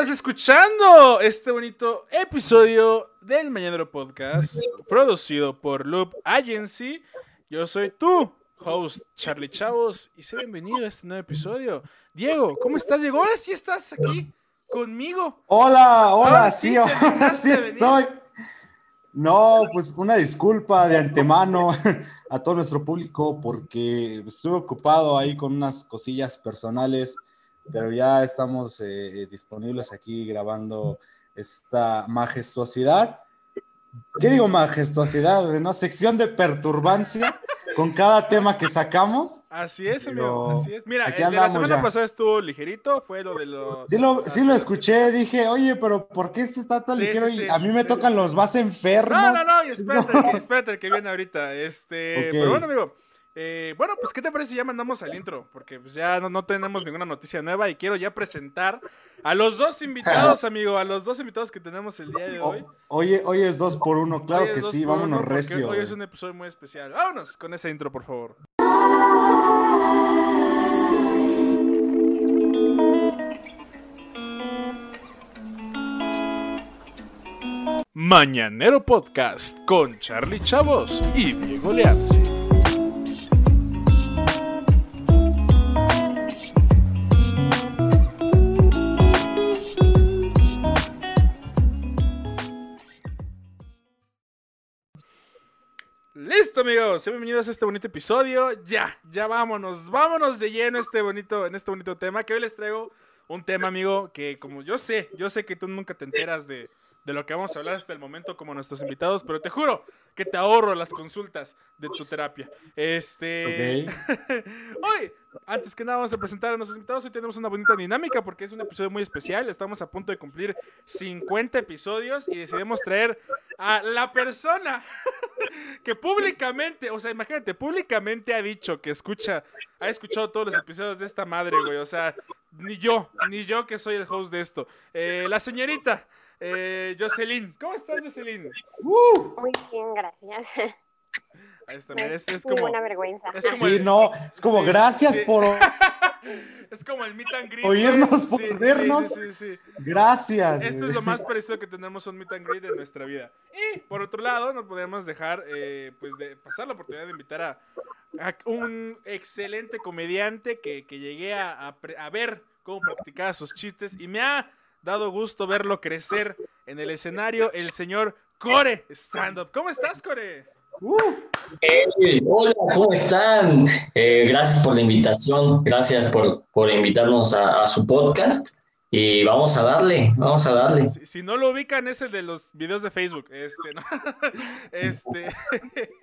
estás escuchando este bonito episodio del Mañanero Podcast, producido por Loop Agency. Yo soy tu host, Charlie Chavos, y sé bienvenido a este nuevo episodio. Diego, ¿cómo estás, Diego? Ahora sí estás aquí conmigo. Hola, hola, sí, sí estoy. No, pues una disculpa de antemano a todo nuestro público porque estuve ocupado ahí con unas cosillas personales pero ya estamos eh, disponibles aquí grabando esta majestuosidad. ¿Qué digo majestuosidad? ¿No? Sección de perturbancia con cada tema que sacamos. Así es, amigo, así es. Mira, aquí la semana pasada estuvo ligerito, fue lo de los... Sí lo, sí lo escuché, dije, oye, pero ¿por qué este está tan ligero? y a mí me tocan los más enfermos. No, no, no, espérate, Que, espérate que viene ahorita. Este, pero bueno, amigo, eh, bueno, pues, ¿qué te parece si ya mandamos al intro? Porque pues, ya no, tenemos ninguna noticia nueva y quiero ya presentar a los dos invitados, amigo, a los dos invitados que tenemos el día de hoy. Oye, hoy es dos por uno, claro que sí, vámonos recio. Hoy es un episodio muy especial. Vámonos con ese intro, por favor. Mañanero Podcast con Charlie Chavos y Diego Leanzi. Listo, amigos. Bienvenidos a este bonito episodio. Ya, ya vámonos. Vámonos de lleno este bonito, en este bonito tema. Que hoy les traigo un tema, amigo, que como yo sé, yo sé que tú nunca te enteras de, de lo que vamos a hablar hasta el momento como nuestros invitados, pero te juro que te ahorro las consultas de tu terapia. Este. Hoy, antes que nada, vamos a presentar a nuestros invitados. Hoy tenemos una bonita dinámica porque es un episodio muy especial. Estamos a punto de cumplir 50 episodios y decidimos traer a la persona que públicamente, o sea, imagínate, públicamente ha dicho que escucha, ha escuchado todos los episodios de esta madre, güey. O sea, ni yo, ni yo que soy el host de esto. Eh, la señorita. Eh, Jocelyn, ¿cómo estás, Jocelyn? Uh. Muy bien, gracias. Es, es, como, una vergüenza. Es como sí, no, es como gracias por. es como el meet and greet. Oírnos, por vernos. Gracias. Esto es lo más parecido que tenemos un meet and greet en nuestra vida. Y por otro lado, no podemos dejar eh, pues de pasar la oportunidad de invitar a, un excelente comediante que, que llegué a, a ver cómo practicaba sus chistes y me ha dado gusto verlo crecer en el escenario, el señor Core Stand Up. ¿Cómo estás, Core? Uh. Hola, ¿cómo están? Eh, gracias por la invitación, gracias por, por invitarnos a, a, su podcast. Y vamos a darle, vamos a darle. Si, no lo ubican, es el de los videos de Facebook. Este, ¿no? Este.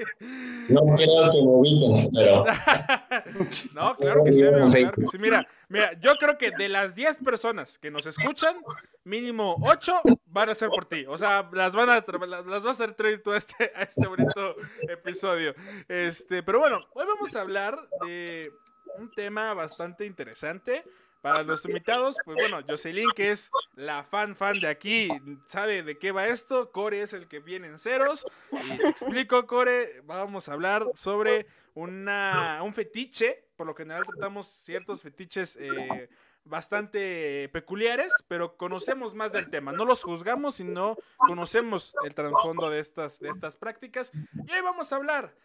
No creo que lo ubiquen, pero. no, claro que, sí, claro que sí. Mira, mira, yo creo que de las 10 personas que nos escuchan, mínimo 8 van a ser por ti. O sea, las van a las vas a traer tú a este, a este bonito episodio. Este, pero bueno, hoy vamos a hablar de un tema bastante interesante. Para los invitados, pues bueno, Jocelyn, que es la fan fan de aquí, sabe de qué va esto. Core es el que viene en ceros. Y te explico, Core, vamos a hablar sobre una, un fetiche. Por lo general tratamos ciertos fetiches eh, bastante peculiares, pero conocemos más del tema. No los juzgamos, sino conocemos el trasfondo de estas, de estas prácticas. Y hoy vamos a hablar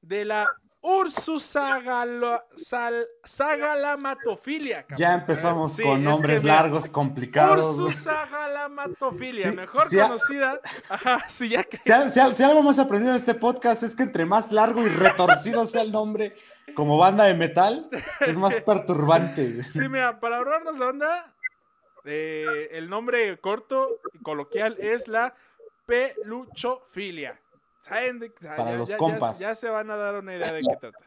de la Ursusagalamatofilia. Ya empezamos con nombres largos, complicados. Ursusagalamatofilia, mejor conocida. si, algo hemos aprendido en este podcast es que entre más largo y retorcido sea el nombre como banda de metal, es más perturbante. Sí, mira, para ahorrarnos la onda, eh, el nombre corto y coloquial es la peluchofilia. Para los compas. Ya, se van a dar una idea de qué trata.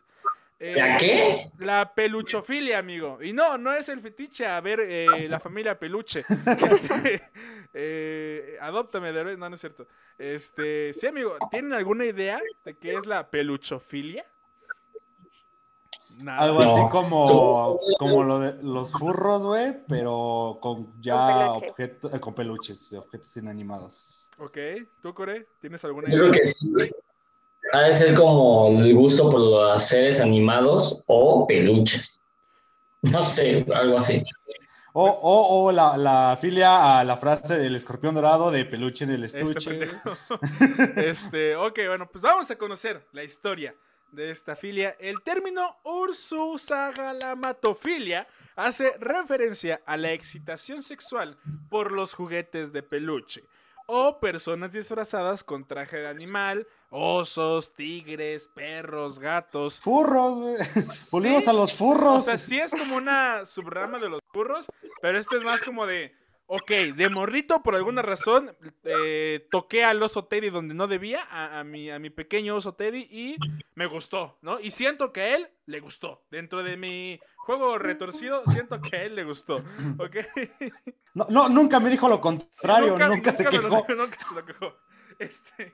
¿La qué? La peluchofilia, amigo. Y no, no es el fetiche a ver eh, la familia peluche. Este, eh, adóptame, de no, no es cierto. Este, sí, amigo, ¿tienen alguna idea de qué es la peluchofilia? Algo así como, como lo de los furros, güey, pero con ya objetos, con peluches, objetos inanimados. Ok, ¿tú, Core? ¿Tienes alguna idea? Yo creo que sí. Ha de ser como el gusto por los seres animados o peluches. No sé, algo así. O, o, o la, la, filia a la frase del escorpión dorado de peluche en el este estuche. Este, este, ok, bueno, pues vamos a conocer la historia de esta filia. El término ursusagalamatofilia hace referencia a la excitación sexual por los juguetes de peluche o personas disfrazadas con traje de animal, osos, tigres, perros, gatos. Furros, güey. Volvimos a los furros. O sea, sí es como una subrama de los furros, pero esto es más como de Ok, de morrito, por alguna razón, eh, toqué al oso Teddy donde no debía, a, mi, a mi pequeño oso Teddy, y me gustó, ¿no? Y siento que a él le gustó. Dentro de mi juego retorcido, siento que a él le gustó, ¿ok? No, no nunca me dijo lo contrario, nunca, se quejó. nunca se lo quejó. Este...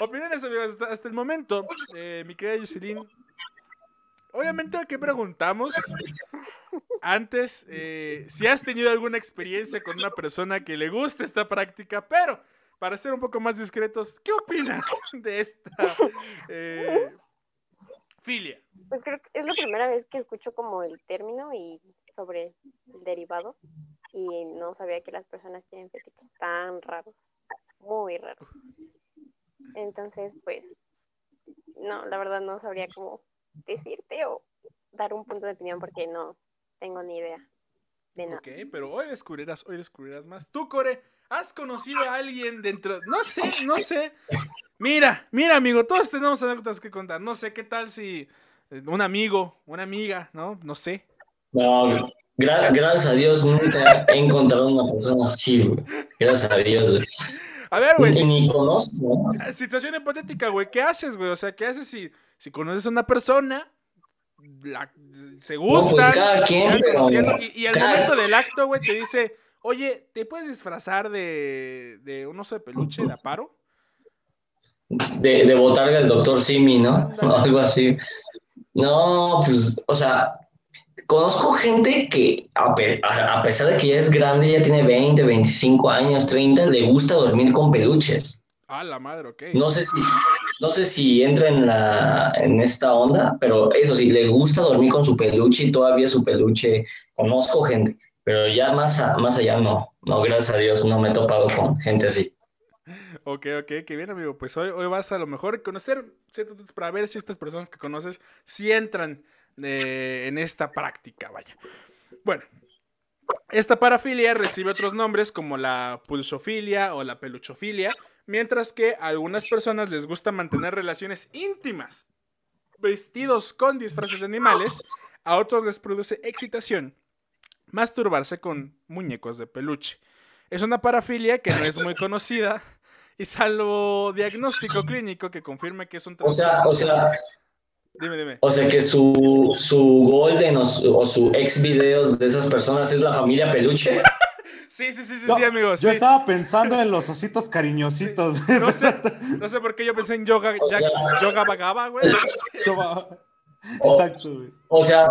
Opiniones, amigos, hasta, el momento, eh, mi querida Jocelyn, obviamente aquí preguntamos antes eh, si has tenido alguna experiencia con una persona que le gusta esta práctica, pero para ser un poco más discretos, ¿qué opinas de esta eh, filia? Pues creo que es la primera vez que escucho como el término y sobre el derivado y no sabía que las personas tienen fetiches tan raros, muy raros. Entonces, pues, no, la verdad no sabría cómo decirte o dar un punto de opinión porque no tengo ni idea de nada. Ok, pero hoy descubrirás, hoy descubrirás más. Tú, Core, ¿has conocido a alguien dentro? No sé, no sé. Mira, mira, amigo, todos tenemos anécdotas que contar. No sé qué tal si eh, un amigo, una amiga, ¿no? No sé. No, gracias a Dios nunca he encontrado una persona así, güey. Gracias a Dios, A ver, güey. Ni, conozco. Situación hipotética, güey. ¿Qué haces, güey? O sea, ¿qué haces si si conoces a una persona, se gusta, y, al momento del acto, güey, te dice, oye, ¿te puedes disfrazar de, de un oso de peluche de aparo? De, de botarga del doctor Simi, ¿no? Algo así. No, pues, o sea, conozco gente que, a, a, pesar de que ya es grande, ya tiene 20, 25 años, 30, le gusta dormir con peluches. Ah, la madre, ok. No sé si, no sé si entra en, la, en esta onda, pero eso sí, le gusta dormir con su peluche y todavía su peluche. Conozco gente, pero ya más, más allá no. No, gracias a Dios, no me he topado con gente así. Ok, ok, qué bien, amigo. Pues hoy, hoy vas a lo mejor conocer para ver si estas personas que conoces si entran eh, en esta práctica, vaya. Bueno, esta parafilia recibe otros nombres como la pulsofilia o la peluchofilia, mientras que a algunas personas les gusta mantener relaciones íntimas vestidos con disfraces de animales, a otros les produce excitación masturbarse con muñecos de peluche. Es una parafilia que no es muy conocida y salvo diagnóstico clínico que confirme que es un O sea, o sea, Dime, dime. O sea que su, su golden o su, o su ex videos de esas personas es la familia peluche. Sí, sí, sí, sí, sí, amigo. Yo estaba pensando en los ositos cariñositos. No, sé, no sé por qué yo pensé en yoga, yoga bagaba, güey. Exacto, güey. O sea,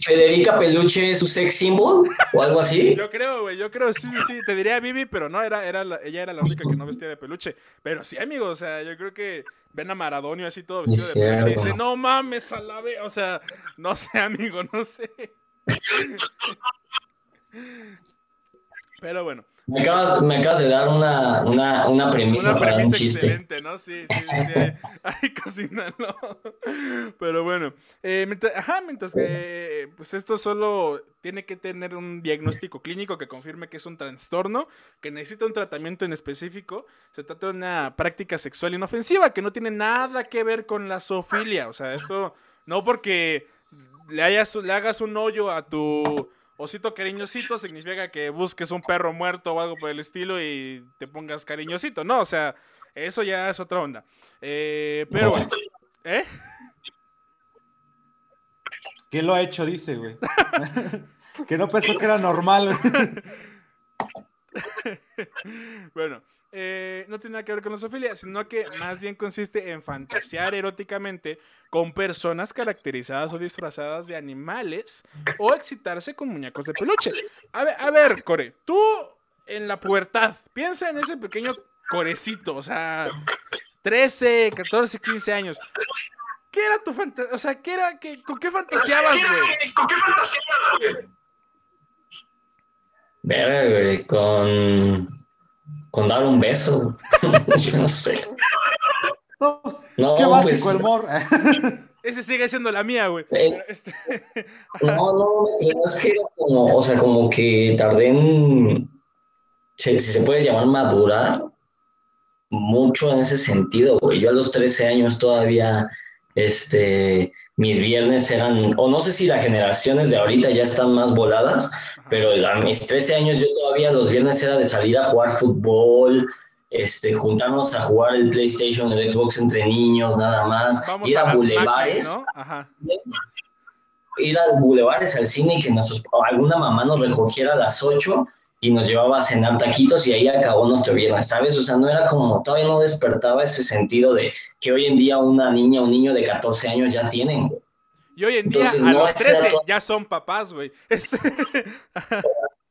Federica, Peluche es su sex symbol o algo así. Yo creo, güey, yo creo, sí, sí, sí. Te diría Vivi, pero no, era, era ella era la única que no vestía de peluche. Pero sí, amigo, o sea, yo creo que ven a Maradonio así todo vestido de peluche y dice, no mames, a la vez. O sea, no sé, amigo, no sé. Pero bueno. Me acabas, me acabas de dar una, una, una premisa una para premisa un chiste. excelente, ¿no? Sí, sí, sí. Ay, cocínalo. Pero bueno. Eh, mientras, ajá, mientras que pues esto solo tiene que tener un diagnóstico clínico que confirme que es un trastorno, que necesita un tratamiento en específico. Se trata de una práctica sexual inofensiva que no tiene nada que ver con la zoofilia. O sea, esto no porque le, hayas, le hagas un hoyo a tu Osito cariñosito significa que busques un perro muerto o algo por el estilo y te pongas cariñosito. No, o sea, eso ya es otra onda. Eh, pero bueno. ¿Eh? ¿Qué lo ha hecho? Dice, güey. que no pensó que era normal. bueno, eh, no tiene nada que ver con la zoofilia, sino que más bien consiste en fantasear eróticamente con personas caracterizadas o disfrazadas de animales o excitarse con muñecos de peluche. A ver, a ver, Core, tú en la pubertad, piensa en ese pequeño corecito, o sea, 13, 14, 15 años. ¿Qué era tu fantasía? O sea, ¿qué era, qué, ¿con qué fantaseabas, güey? ¿Con qué fantaseabas, güey? Ver, con, con dar un beso. Yo no sé. No, pues, qué básico pues, el mor. Ese sigue siendo la mía, güey. Eh, este, no, no, es que como, o sea, como que tardé en, si, se puede llamar madurar, mucho en ese sentido, güey. Yo a los 13 años todavía, este, mis viernes eran, o no sé si las generaciones de ahorita ya están más voladas, pero a mis 13 años yo todavía los viernes era de salir a jugar fútbol, este, juntarnos a jugar el PlayStation, el Xbox entre niños, nada más, ir a, bulevares, ir a bulevares al cine y que alguna mamá nos recogiera a las 8 y nos llevaba a cenar taquitos y ahí acabó nuestro viernes, ¿sabes? O sea, no era como, todavía no despertaba ese sentido de que hoy en día una niña o un niño de 14 años ya tienen, Y hoy en día a los 13 ya son papás, güey. Este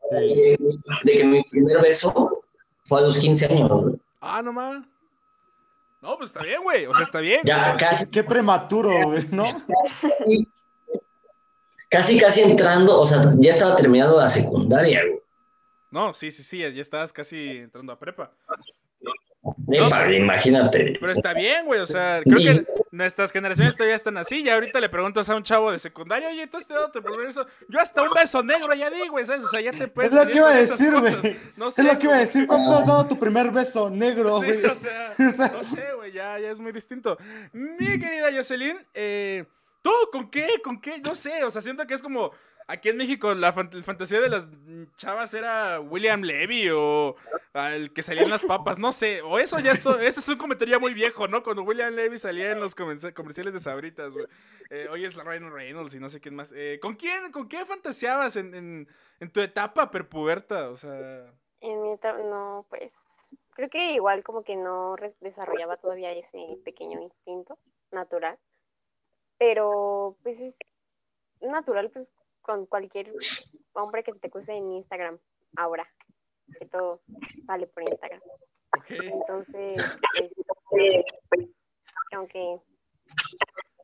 de, que mi primer beso fue a los 15 años, güey. Ah, no más. No, pues está bien, güey. O sea, está bien. Ya, casi. Qué prematuro, güey, ¿no? Casi, casi entrando, o sea, ya estaba terminando la secundaria, güey. No, sí, sí, sí, ya estabas casi entrando a prepa. imagínate. Pero está bien, güey. O sea, creo que nuestras generaciones todavía están así. Y ahorita le preguntas a un chavo de secundaria, oye, entonces te he dado tu primer beso. Yo hasta un beso negro ya di, güey, ¿sabes? O sea, ya te puedes. Es lo que iba a decir, güey. No sé, es lo que iba a decir. ¿Cuándo has dado tu primer beso negro, güey? Sí, o, sea, no sé, güey, ya, ya es muy distinto. Mi querida Jocelyn, eh, ¿tú con qué? ¿Con qué? No sé, o sea, siento que es como Aquí en México la, fantasía de las chavas era William Levy o el que salía en las papas, no sé, o eso ya esto, eso es un comentario muy viejo, ¿no? Cuando William Levy salía en los comerciales de Sabritas, güey. Eh, hoy es la Ryan Reynolds y no sé quién más. Eh, ¿Con quién, con qué fantaseabas en, en, tu etapa perpuberta? O sea... En mi etapa, no, pues, creo que igual como que no desarrollaba todavía ese pequeño instinto natural, pero pues es natural, pues con cualquier hombre que te cruce en Instagram ahora, que todo vale por Instagram. Entonces, este, aunque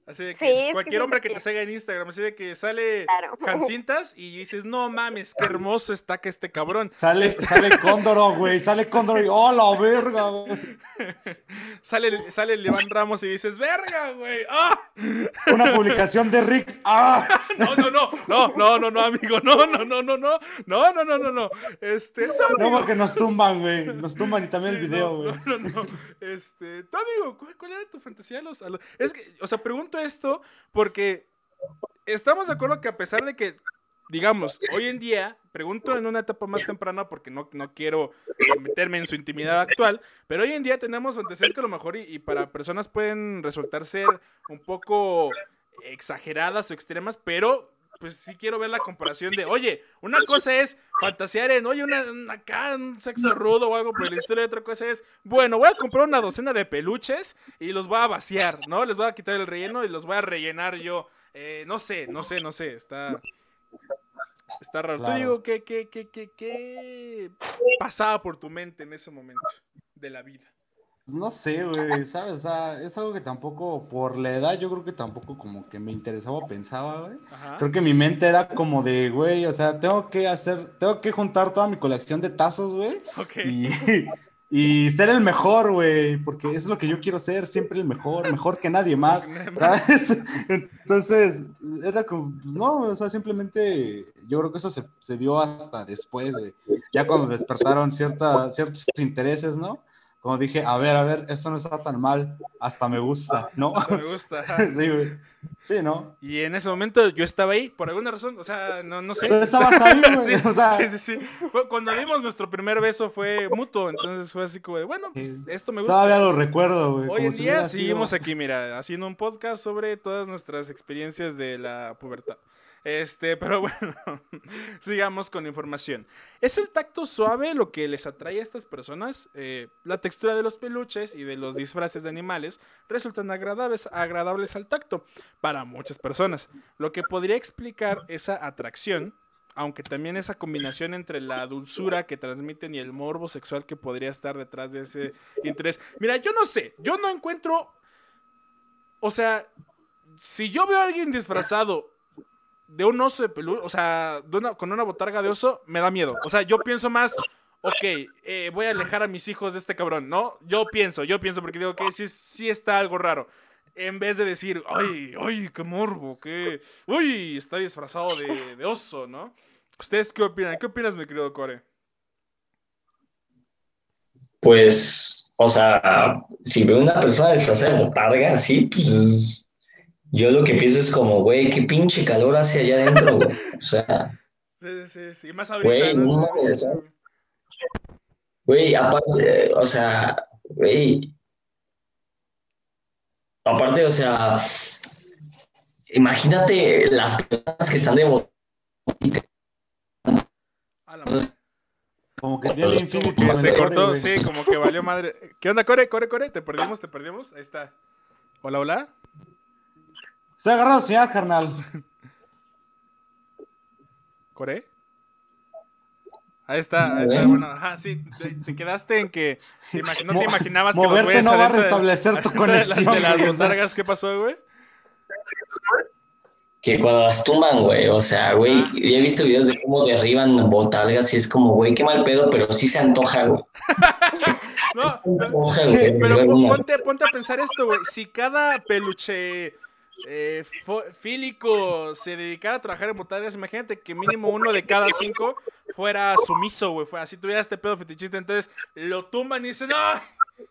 Así de que cualquier hombre que te siga en Instagram, así de que sale claro. y dices, no mames, qué hermoso está que este cabrón. Sale, este sale Cóndoro, güey, sale Cóndoro y ¡oh, la verga, güey! sale, sale Levan Ramos y dices, ¡verga, güey! ¡Ah! Una publicación de Rix, ¡ah! no, no, no, no, no, no, no, amigo, no, no, no, no, no, no, no, no, no, no, este... No, porque nos tumban, güey, nos tumban y también el video, güey. No, no, no, este, tú, amigo, ¿cuál, era tu fantasía? Los, Es que, o sea, pregunto esto porque estamos de acuerdo que a pesar de que, digamos, hoy en día, pregunto en una etapa más temprana porque no, no quiero meterme en su intimidad actual, pero hoy en día tenemos antecedentes que a lo mejor y, para personas pueden resultar ser un poco exageradas o extremas, pero pues sí quiero ver la comparación de, oye, una cosa es fantasear en, oye, una, acá, un sexo rudo o algo por el estilo, y otra cosa es, bueno, voy a comprar una docena de peluches y los voy a vaciar, ¿no? Les voy a quitar el relleno y los voy a rellenar yo. Eh, no sé, no sé, no sé, está... Está raro. Tú digo, ¿qué, qué, qué, qué, qué pasaba por tu mente en ese momento de la vida? No sé, güey, ¿sabes? O sea, es algo que tampoco, por la edad, yo creo que tampoco como que me interesaba o pensaba, güey. Creo que mi mente era como de, güey, o sea, tengo que hacer, tengo que juntar toda mi colección de tazos, güey. Y, y, ser el mejor, güey, porque eso es lo que yo quiero ser, siempre el mejor, mejor que nadie más, ¿sabes? Entonces, era como, no, o sea, simplemente yo creo que eso se, se dio hasta después, güey. Ya cuando despertaron cierta, ciertos intereses, ¿no? Como dije, a ver, a ver, esto no está tan mal, hasta me gusta, ¿no? me gusta. sí, güey. Sí, ¿no? Y en ese momento yo estaba ahí, por alguna razón, o sea, no, no sé. estabas ahí, güey. sí, o sea... sí, sí, sí. cuando dimos nuestro primer beso fue mutuo, entonces fue así como de, bueno, pues, esto me gusta. Todavía lo recuerdo, güey. Hoy en día seguimos aquí, mira, haciendo un podcast sobre todas nuestras experiencias de la pubertad. Este, pero bueno, sigamos con información. ¿Es el tacto suave lo que les atrae a estas personas? Eh, la textura de los peluches y de los disfraces de animales resultan agradables, agradables al tacto para muchas personas, lo que podría explicar esa atracción, aunque también esa combinación entre la dulzura que transmiten y el morbo sexual que podría estar detrás de ese interés. Mira, yo no sé, yo no encuentro, o sea, si yo veo a alguien disfrazado de un oso de peluche, o sea, con una botarga de oso, me da miedo. O sea, yo pienso más, ok, eh, voy a alejar a mis hijos de este cabrón, ¿no? Yo pienso, yo pienso, porque digo que sí, sí está algo raro. En vez de decir, ay, ay, qué morbo, qué, uy, está disfrazado de, de oso, ¿no? ¿Ustedes qué opinan? ¿Qué opinas, mi querido Core? Pues, o sea, si veo una persona disfrazada de botarga, sí, pues yo lo que pienso es como, güey, qué pinche calor hace allá adentro, güey. O sea. Sí, sí, sí. Más ahorita. Güey, no, güey, aparte, o sea, güey. Aparte, o sea, imagínate las personas que están de. Como que tiene infinito. Que se cortó, sí, como que valió madre. ¿Qué onda, Core? Core, Core, te perdimos, te perdimos. Ahí está. Hola, hola. Se ha agarrado señal, carnal. ¿Core? Ahí está, ahí está. Bueno, ajá, sí, te, quedaste en que no te imaginabas que Moverte no va a restablecer tu conexión. De, las botargas, ¿qué pasó, güey? Que cuando las tumban, güey, o sea, güey, yo he visto videos de cómo derriban botargas y es como, güey, qué mal pedo, pero sí se antoja, güey. no, pero, ponte, ponte a pensar esto, güey, si cada peluche eh, Fílico se dedicara a trabajar en botargas, imagínate que mínimo uno de cada cinco fuera sumiso, güey. Fue así, tuviera este pedo fetichista. Entonces lo tumban y dicen, ¡no!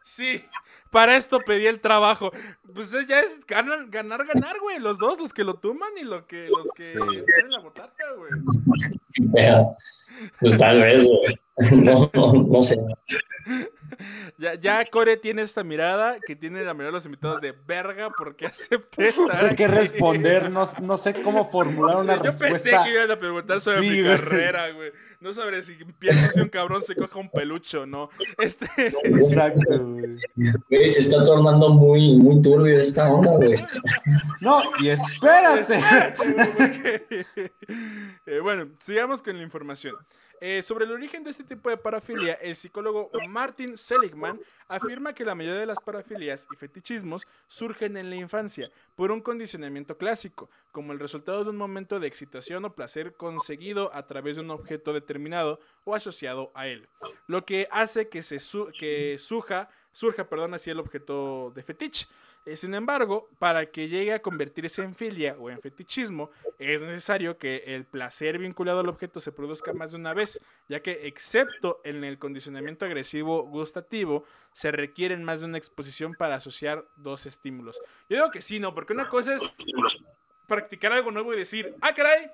Sí, para esto pedí el trabajo. Pues ya es ganar, ganar, ganar, güey. Los dos, los que lo tumban y los que, los que están en la botarga, güey. Pues tal vez, güey. No, no, no sé. Ya, ya Core tiene esta mirada que tiene la mirada de los invitados de verga porque acepté. No sé qué responder, no, no, sé cómo formular una yo respuesta. Yo pensé que iban a preguntar sobre mi carrera, güey. No sabré si piensas si un cabrón se coja un pelucho, ¿no? Este... Exacto, güey. Se está tornando muy, muy turbio esta onda, güey. No, y espérate. Eh, bueno, sigamos con la información. Eh, sobre el origen de este tipo de parafilia, el psicólogo Martin Seligman afirma que la mayoría de las parafilias y fetichismos surgen en la infancia por un condicionamiento clásico, como el resultado de un momento de excitación o placer conseguido a través de un objeto determinado o asociado a él, lo que hace que, se que surja, surja perdón, así el objeto de fetiche. Eh, sin embargo, para que llegue a convertirse en filia o en fetichismo, es necesario que el placer vinculado al objeto se produzca más de una vez, ya que excepto en el condicionamiento agresivo gustativo, se requieren más de una exposición para asociar dos estímulos. Yo digo que sí, ¿no? Porque una cosa es practicar algo nuevo y decir, ah, caray,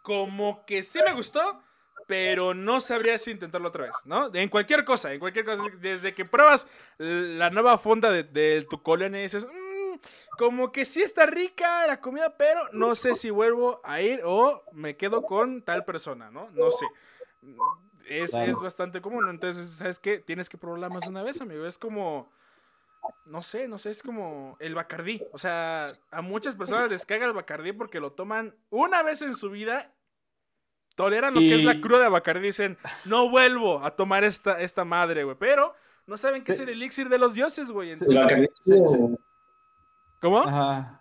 como que sí me gustó, pero no sabría si intentarlo otra vez, ¿no? En cualquier cosa, en cualquier cosa, desde que pruebas la nueva fonda de, tu colonia y dices, mm, como que sí está rica la comida, pero no sé si vuelvo a ir o me quedo con tal persona, ¿no? No sé. Es, es bastante común, entonces, ¿sabes qué? Tienes que probarla más de una vez, amigo. Es como, no sé, no sé, es como el Bacardí. O sea, a muchas personas les caga el Bacardí porque lo toman una vez en su vida toleran lo que es la cruda de Bacardi dicen, no vuelvo a tomar esta, esta madre, güey. Pero no saben qué es el elixir de los dioses, güey. ¿Cómo? Ajá.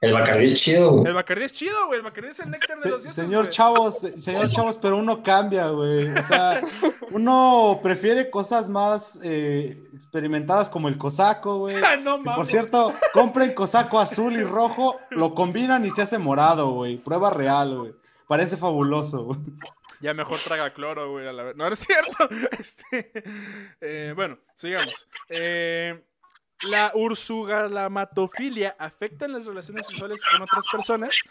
El Bacardí es chido, güey. El Bacardí es chido, güey. El Bacardí es el néctar de los dioses. Señor Chavos, señor Chavos, pero uno cambia, güey. O sea, uno prefiere cosas más eh, experimentadas como el cosaco, güey. no, por cierto, compren cosaco azul y rojo, lo combinan y se hace morado, güey. Prueba real, güey. Parece fabuloso, Ya mejor traga cloro, güey. No, no es cierto. Este, eh, bueno, sigamos. Eh, la ursugalamatofilia afecta en las relaciones sexuales con otras personas.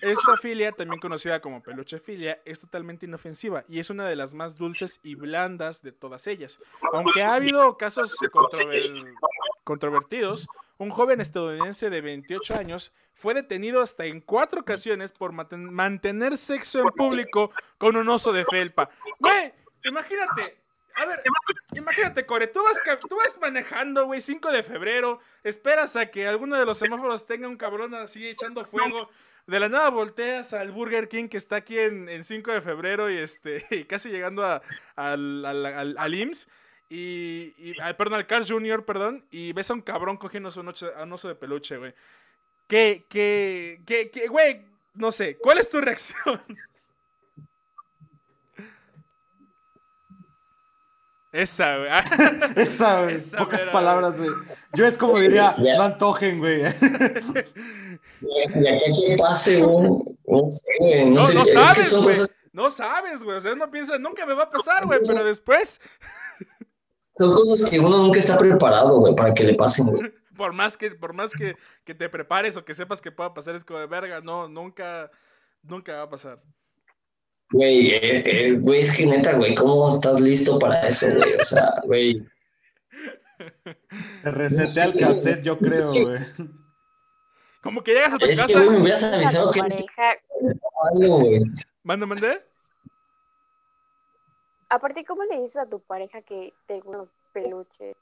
Esta filia, también conocida como peluchefilia, es totalmente inofensiva y es una de las más dulces y blandas de todas ellas. Aunque ha habido casos controvertidos, un joven estadounidense de 28 años fue detenido hasta en cuatro ocasiones por mantener sexo en público con un oso de felpa. Güey, imagínate, a ver, imagínate, Core, tú vas, tú vas manejando, güey, 5 de febrero, esperas a que alguno de los semáforos tenga un cabrón así echando fuego. De la nada volteas al Burger King que está aquí en, 5 de febrero y este casi llegando a, al, al, al, IMSS. Y, perdón, al Carl Jr., perdón, y ves a un cabrón cogiendo a un oso de peluche, güey. que, que, que, que, güey, no sé, ¿cuál es tu reacción? Esa, güey. Esa, güey. Pocas palabras, güey. Yo es como diría, no antojen, güey. Y aquí que pase un. No sé, güey. No, no, no sabes, güey. No sabes, güey. O sea, uno piensa, nunca me va a pasar, güey. Pero después. Son cosas que uno nunca está preparado, güey, para que le pasen, güey. Por más que, por más que, que te prepares o que sepas que pueda pasar, es como de verga, no, nunca, nunca va a pasar. Güey, eh, eh, güey, es que neta, güey, ¿cómo estás listo para eso, güey? O sea, güey. Te reseté al cassette, yo creo, güey. Como que llegas a tu es casa. Que, güey, me hubieras avisado que algo, güey. Manda, mandé. Aparte, ¿cómo le dices a tu pareja que te gustan los peluches?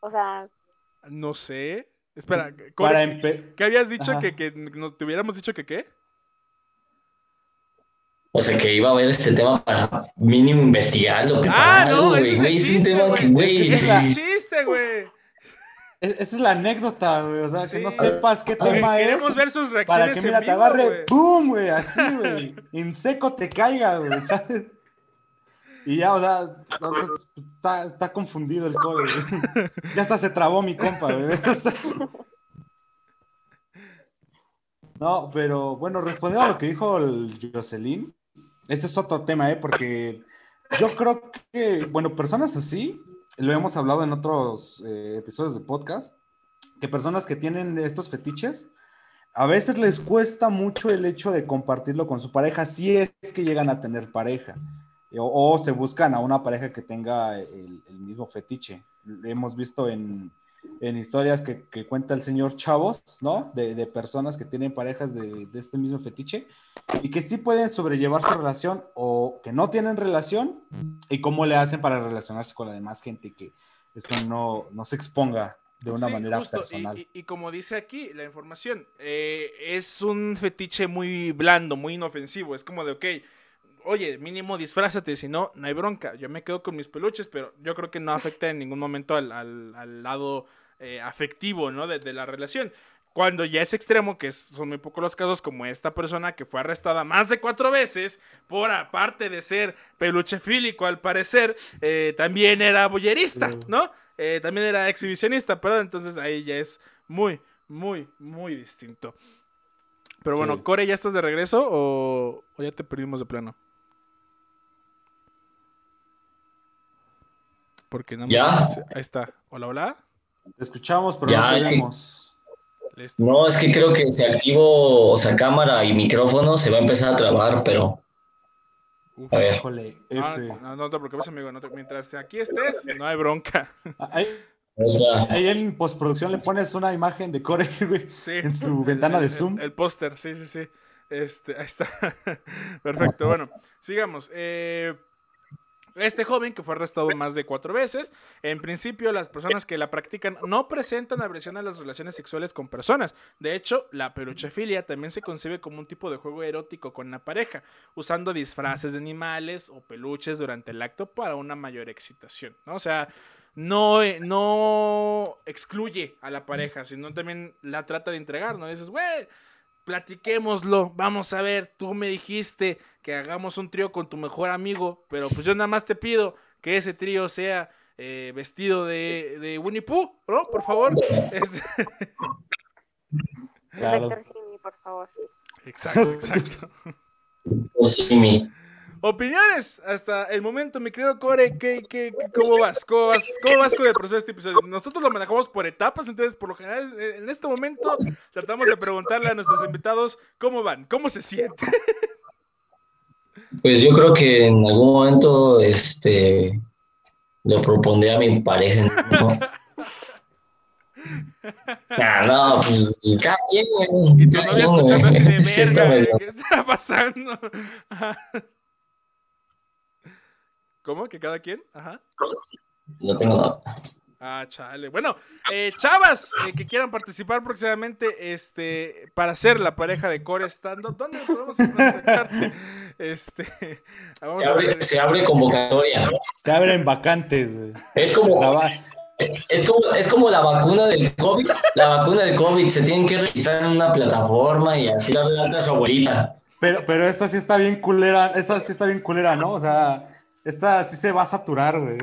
O sea. No sé. Espera, Para ¿qué habías dicho que, que nos te hubiéramos dicho que qué? O sea, que iba a ver este tema para mínimo investigarlo. Ah, no, güey. Es, un tema que, güey. Es, es chiste, güey. Esa es la anécdota, güey. O sea, que no sepas qué tema es. Queremos ver sus reacciones. Para que, mira, te agarre, ¡pum! güey, así, güey. En seco te caiga, güey, ¿sabes? Y ya, o sea, está, está confundido el core, güey. Ya hasta se trabó mi compa, güey. No, pero bueno, respondiendo a lo que dijo el Jocelyn, este es otro tema, ¿eh? Porque yo creo que, bueno, personas así, lo hemos hablado en otros eh, episodios de podcast, que personas que tienen estos fetiches, a veces les cuesta mucho el hecho de compartirlo con su pareja, si es que llegan a tener pareja, o, se buscan a una pareja que tenga el, el mismo fetiche. Hemos visto en, en historias que, que, cuenta el señor Chavos, ¿no? De, de personas que tienen parejas de, de, este mismo fetiche y que sí pueden sobrellevar su relación o que no tienen relación y cómo le hacen para relacionarse con la demás gente y que eso no, no se exponga de una sí, manera justo. personal. Y, y, y, como dice aquí la información, eh, es un fetiche muy blando, muy inofensivo, es como de, ok, oye, mínimo disfrázate, si no, no hay bronca. Yo me quedo con mis peluches, pero yo creo que no afecta en ningún momento al, al, al lado eh, afectivo, ¿no? De, de, la relación. Cuando ya es extremo, que son muy pocos los casos, como esta persona que fue arrestada más de cuatro veces, por aparte de ser peluche fílico, al parecer, eh, también era boyerista, ¿no? Eh, también era exhibicionista, pero entonces ahí ya es muy, muy, muy distinto. Pero bueno, sí. Core, ¿ya estás de regreso o, o ya te perdimos de plano? Porque no ¿Ya? Ahí está. Hola, hola. Te escuchamos, pero ya, no te vemos. Que... No, es que creo que si activo, o sea, cámara y micrófono, se va a empezar a trabar, pero. Uf, a ver. Híjole, ah, no, no te preocupes, amigo. No te... Mientras aquí estés, no hay bronca. Ahí, o sea, ahí en postproducción le pones una imagen de Core, güey, sí, en su ventana el, de Zoom. El, el póster, sí, sí, sí. Este, ahí está. Perfecto. Bueno, sigamos. Eh, este joven, que fue arrestado más de cuatro veces, en principio las personas que la practican no presentan aversión a las relaciones sexuales con personas. De hecho, la peluchefilia también se concibe como un tipo de juego erótico con la pareja, usando disfraces de animales o peluches durante el acto para una mayor excitación. ¿no? O sea, no, no excluye a la pareja, sino también la trata de entregar, ¿no? dices, güey, platiquémoslo, vamos a ver, tú me dijiste que hagamos un trío con tu mejor amigo, pero pues yo nada más te pido que ese trío sea eh, vestido de, de Winnie Pooh, ¿no? Por favor. Este... Claro. Simi, por favor. Exacto, exacto. Simi. Opiniones hasta el momento, mi querido Core, ¿qué, qué, cómo, vas? ¿Cómo, vas? ¿Cómo vas con el proceso de este episodio? Nosotros lo manejamos por etapas, entonces por lo general en este momento tratamos de preguntarle a nuestros invitados cómo van, cómo se sienten. Pues yo creo que en algún momento este le propondré a mi pareja, ¿no? Ah, no, pues cada quien. Y tu novia escuchando así de verga, ¿qué está pasando? ¿Cómo? ¿Que cada quien? Ajá. No tengo nada. Ah, chale. Bueno, eh, chavas eh, que quieran participar próximamente este, para ser la pareja de Core estando, ¿dónde podemos encontrarte? Este, vamos se, abre, se abre convocatoria. Se abren vacantes. Es como, Es como, es como la vacuna del COVID. La vacuna del COVID se tienen que registrar en una plataforma y así darle alta a su abuelita. Pero, pero esta sí está bien culera, esta sí está bien culera, ¿no? O sea, esta sí se va a saturar, güey.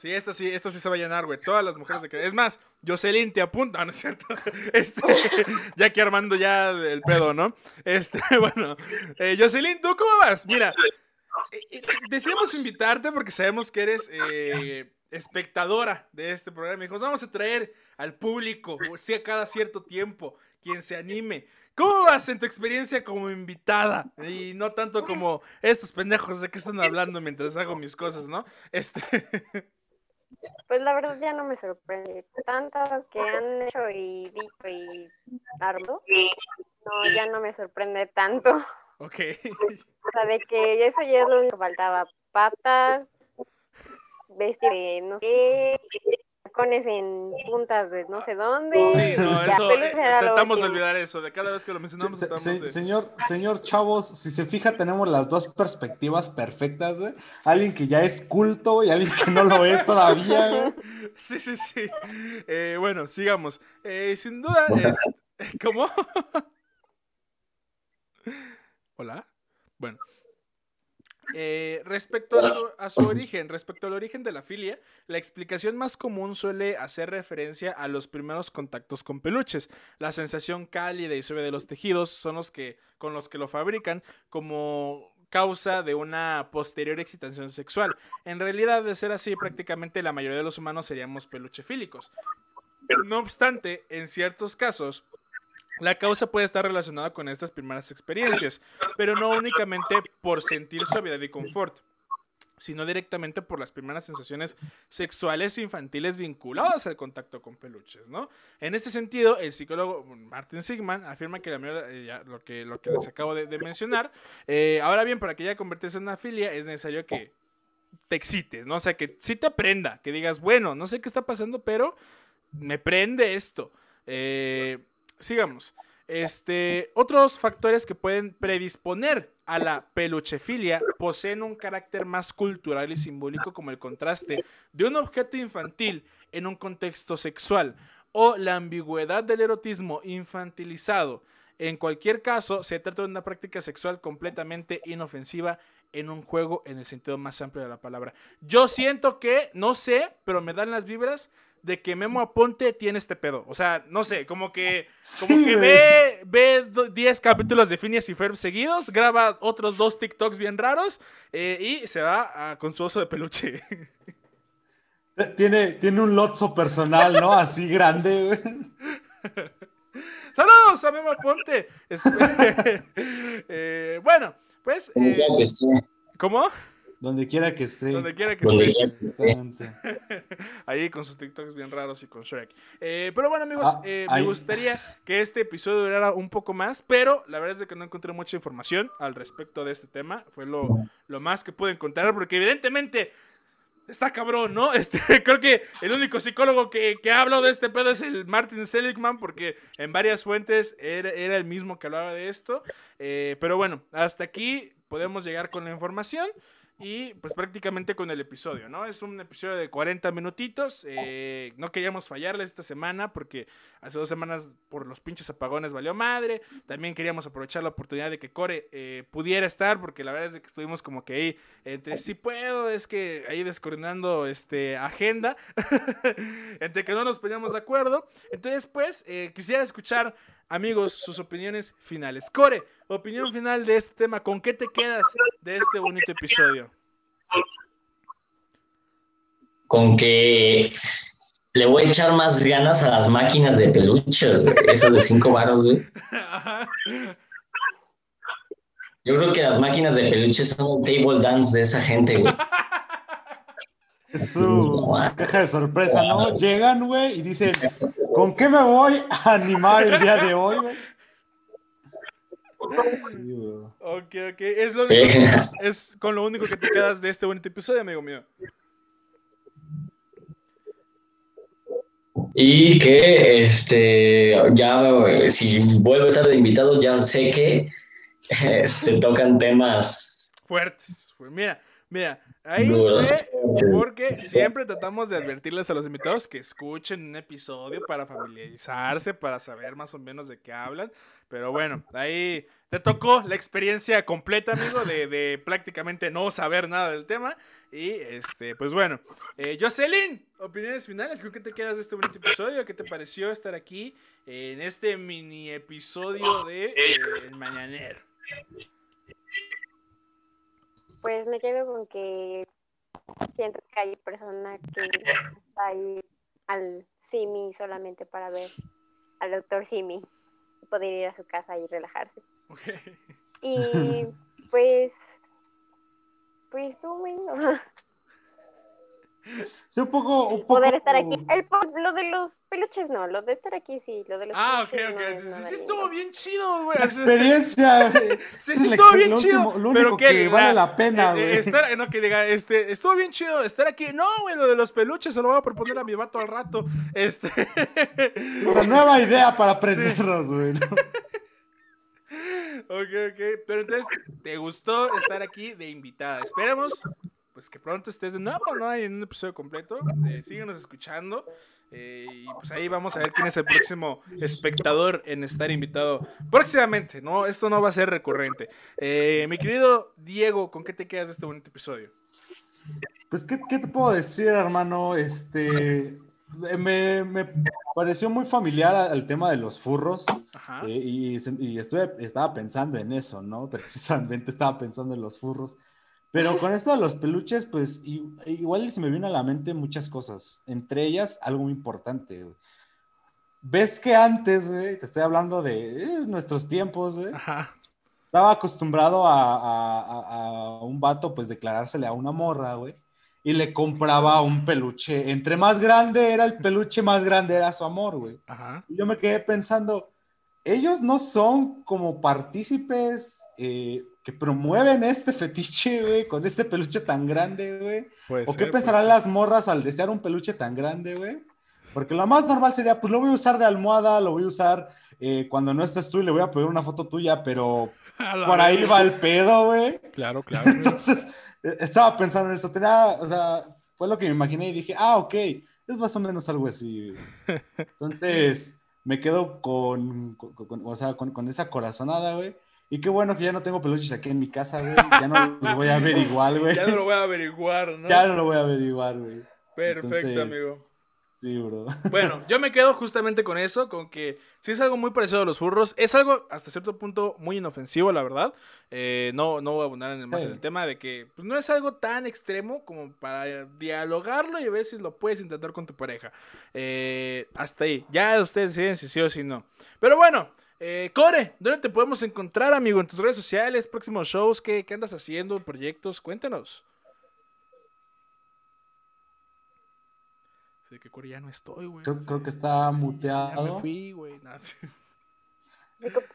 Sí, esta sí, esta sí se va a llenar, güey. Todas las mujeres de que. Es más, Jocelyn te apunta, ¿no es cierto? Este, ya que armando ya el pedo, ¿no? Este, bueno. Eh, Jocelyn, ¿tú cómo vas? Mira, deseamos invitarte porque sabemos que eres espectadora de este programa. Dijimos, vamos a traer al público, o sea, cada cierto tiempo, quien se anime. ¿Cómo vas en tu experiencia como invitada? Y no tanto como estos pendejos de que están hablando mientras hago mis cosas, ¿no? Este. Pues la verdad ya no me sorprende. Tantas que han hecho y dicho y armado, no, ya no me sorprende tanto. Ok. O sea, de que eso ya es lo único que faltaba. Patas, vestir de no sé, tacones en puntas de no sé dónde. Sí, no, eso, eh, tratamos de olvidar eso, de cada vez que lo mencionamos. señor, señor Chavos, si se fija, tenemos las dos perspectivas perfectas, ¿eh? Alguien que ya es culto y alguien que no lo es todavía, Sí, sí, sí. Eh, bueno, sigamos. Eh, sin duda, es... ¿cómo? Hola. Bueno, eh, respecto a su, origen, respecto al origen de la filia, la explicación más común suele hacer referencia a los primeros contactos con peluches. La sensación cálida y suave de los tejidos son los que, con los que lo fabrican como causa de una posterior excitación sexual. En realidad, de ser así, prácticamente la mayoría de los humanos seríamos peluchefílicos. No obstante, en ciertos casos, la causa puede estar relacionada con estas primeras experiencias, pero no únicamente por sentir suavidad y confort, sino directamente por las primeras sensaciones sexuales infantiles vinculadas al contacto con peluches, ¿no? En este sentido, el psicólogo Martin Sigman afirma que la mayoría, eh, lo, que, lo que les acabo de, mencionar, eh, ahora bien, para que ya convertirse en una filia es necesario que te excites, ¿no? O sea, que sí te prenda, que digas, bueno, no sé qué está pasando, pero me prende esto. Eh, sigamos. Este, otros factores que pueden predisponer a la peluchefilia poseen un carácter más cultural y simbólico como el contraste de un objeto infantil en un contexto sexual o la ambigüedad del erotismo infantilizado. En cualquier caso, se trata de una práctica sexual completamente inofensiva en un juego en el sentido más amplio de la palabra. Yo siento que, no sé, pero me dan las vibras de que Memo Aponte tiene este pedo. O sea, no sé, como que, como que ve, ve 10 capítulos de Phineas y Ferb seguidos, graba otros dos TikToks bien raros eh, y se va con su oso de peluche. Tiene, tiene un lotso personal, ¿no? Así grande, ¡Saludos a Memo Aponte! Eh, bueno, pues... Eh, ¿Cómo? Donde quiera que esté. Donde quiera que esté. Ahí con sus TikToks bien raros y con Shrek. Eh, pero bueno, amigos, ah, eh, me gustaría que este episodio durara un poco más, pero la verdad es que no encontré mucha información al respecto de este tema. Fue lo, lo más que pude encontrar, porque evidentemente está cabrón, ¿no? Este, creo que el único psicólogo que, que ha hablado de este pedo es el Martin Seligman, porque en varias fuentes era, el mismo que hablaba de esto. Eh, pero bueno, hasta aquí podemos llegar con la información y pues prácticamente con el episodio, ¿no? Es un episodio de 40 minutitos. Eh, no queríamos fallarle esta semana porque hace dos semanas por los pinches apagones valió madre. También queríamos aprovechar la oportunidad de que Core eh, pudiera estar porque la verdad es que estuvimos como que ahí entre si puedo, es que ahí descoordinando este, agenda, entre que no nos poníamos de acuerdo. Entonces pues eh, quisiera escuchar amigos, sus opiniones finales. Core, opinión final de este tema. ¿Con qué te quedas de este bonito episodio? Con que le voy a echar más ganas a las máquinas de peluche, esas de cinco varos, güey. Yo creo que las máquinas de peluche son un table dance de esa gente, güey. Es su, caja de sorpresa, ¿no? Llegan, güey, y dicen, ¿con qué me voy a animar el día de hoy, güey? Ok, ok. Es, lo es con lo único que te quedas de este bonito episodio, amigo mío. Y que, este, ya, si vuelvo a estar de invitado, ya sé que eh, se tocan temas fuertes. Mira, Mira, ahí fue porque siempre tratamos de advertirles a los invitados que escuchen un episodio para familiarizarse, para saber más o menos de qué hablan. Pero bueno, ahí te tocó la experiencia completa, amigo, de, de prácticamente no saber nada del tema. Y este, pues bueno, eh, Jocelyn, opiniones finales, ¿con qué te quedas de este bonito episodio? ¿Qué te pareció estar aquí en este mini episodio de eh, El Mañanero? Pues me quedo con que siento que hay personas que está ahí al Simi solamente para ver al doctor Simi y poder ir a su casa y relajarse. Y pues, pues tú, Sí, un poco, un poder estar aquí. El, lo de los peluches no, lo de estar aquí sí, lo de los Ah, ok, ok. sí, estuvo bien chido, güey. experiencia, Sí, sí, estuvo bien chido. lo único que, vale la pena, eh, eh, güey. no, que diga, este, estuvo bien chido estar aquí. No, güey, lo de los peluches se lo voy a proponer a mi vato al rato. Este. Una nueva idea para aprenderlos, güey. Ok, ok. Pero entonces, ¿te gustó estar aquí de invitada? Esperemos pues que pronto estés de nuevo, ¿no? En un episodio completo. Eh, síguenos escuchando. Eh, y pues ahí vamos a ver quién es el próximo espectador en estar invitado próximamente, ¿no? Esto no va a ser recurrente. Eh, mi querido Diego, ¿con qué te quedas de este bonito episodio? Pues, ¿qué, te puedo decir, hermano? Este, me, me pareció muy familiar al tema de los furros eh, y, y estuve, estaba pensando en eso, ¿no? Precisamente estaba pensando en los furros. Pero con esto de los peluches, pues igual se me viene a la mente muchas cosas. Entre ellas, algo muy importante. Ves que antes, güey, te estoy hablando de eh, nuestros tiempos, güey. Estaba acostumbrado a, un vato, pues, declarársele a una morra, güey. Y le compraba un peluche. Entre más grande era el peluche, más grande era su amor, güey. Y yo me quedé pensando, ellos no son como partícipes eh, que promueven este fetiche, güey, con ese peluche tan grande, güey. ¿O qué pensarán las morras al desear un peluche tan grande, güey? Porque lo más normal sería, pues lo voy a usar de almohada, lo voy a usar eh, cuando no estés tú y le voy a pedir una foto tuya, pero por ahí va el pedo, güey. Claro, claro. Entonces, e, estaba pensando en eso. Tenía, o sea, fue lo que me imaginé y dije, ah, ok, es más o menos algo así. Entonces, me quedo con, o sea, con, con esa corazonada, güey. Y qué bueno que ya no tengo peluches aquí en mi casa, güey. Ya no los voy a averiguar, güey. Ya no lo voy a averiguar, ¿no? Ya no lo voy a averiguar, güey. Perfecto, amigo. Sí, bro. Bueno, yo me quedo justamente con eso, con que sí es algo muy parecido a los furros. Es algo hasta cierto punto muy inofensivo, la verdad. Eh, no, no voy a abundar en más en el tema de que pues, no es algo tan extremo como para dialogarlo y ver si lo puedes intentar con tu pareja. Eh, hasta ahí. Ya ustedes deciden si sí o si no. Pero bueno. Eh, Core, ¿dónde te podemos encontrar, amigo? En tus redes sociales, próximos shows, ¿qué, andas haciendo? ¿Proyectos? Cuéntanos. Sé que Core ya no estoy, güey. Creo, que está muteado. Ya me fui, güey.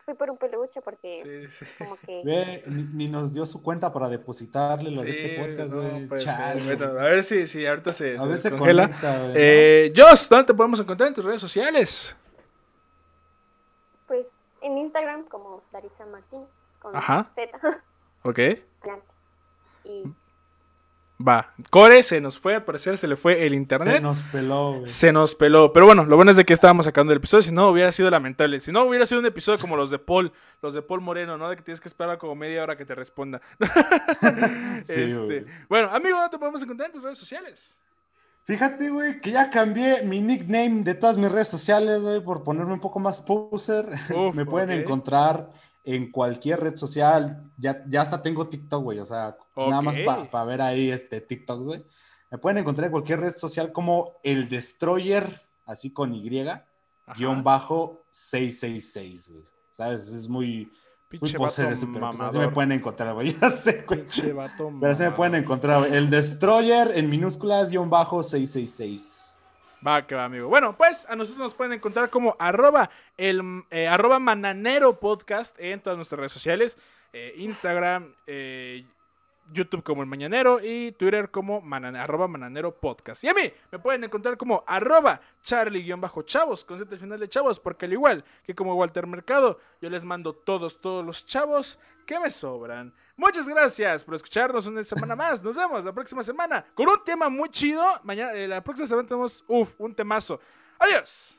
Fui por un peluche porque sí, sí. como que... Ve, ni, nos dio su cuenta para depositarle lo de este podcast. Pues, bueno, a ver si, si ahorita se, a ver se congela. eh, Joss, ¿dónde te podemos encontrar en tus redes sociales? En Instagram como Daritza Martín con Z. Ok. Y... Va, Core se nos fue, al parecer se le fue el internet. Se nos peló, Se nos peló. Pero bueno, lo bueno es de que estábamos sacando el episodio, si no hubiera sido lamentable. Si no hubiera sido un episodio como los de Paul, los de Paul Moreno, ¿no? De que tienes que esperar como media hora que te responda. este, bueno, amigo, ¿dónde te podemos encontrar en tus redes sociales? Fíjate, güey, que ya cambié mi nickname de todas mis redes sociales, güey, por ponerme un poco más poser. Me pueden encontrar en cualquier red social. Ya, ya hasta tengo TikTok, güey, o sea, nada más para ver ahí este TikTok, güey. Me pueden encontrar en cualquier red social como el Destroyer, así con Y, guion bajo 666, güey. ¿Sabes? Es muy Pinche vato ese, pero pues así me pueden encontrar, güey. Ya sé, güey. Pero así me pueden encontrar, güey. El Destroyer en minúsculas, guion bajo 666. Va, que va, amigo. Bueno, pues a nosotros nos pueden encontrar como arroba, el, eh, arroba mananero podcast en todas nuestras redes sociales. Eh, Instagram, eh, YouTube como El Mañanero y Twitter como arroba Mananero Podcast. Y a mí me pueden encontrar como arroba Charlie-chavos, con Z final de chavos, porque al igual que como Walter Mercado, yo les mando todos, todos los chavos que me sobran. Muchas gracias por escucharnos una semana más. Nos vemos la próxima semana con un tema muy chido. Mañana, eh, la próxima semana tenemos, uff, un temazo. Adiós.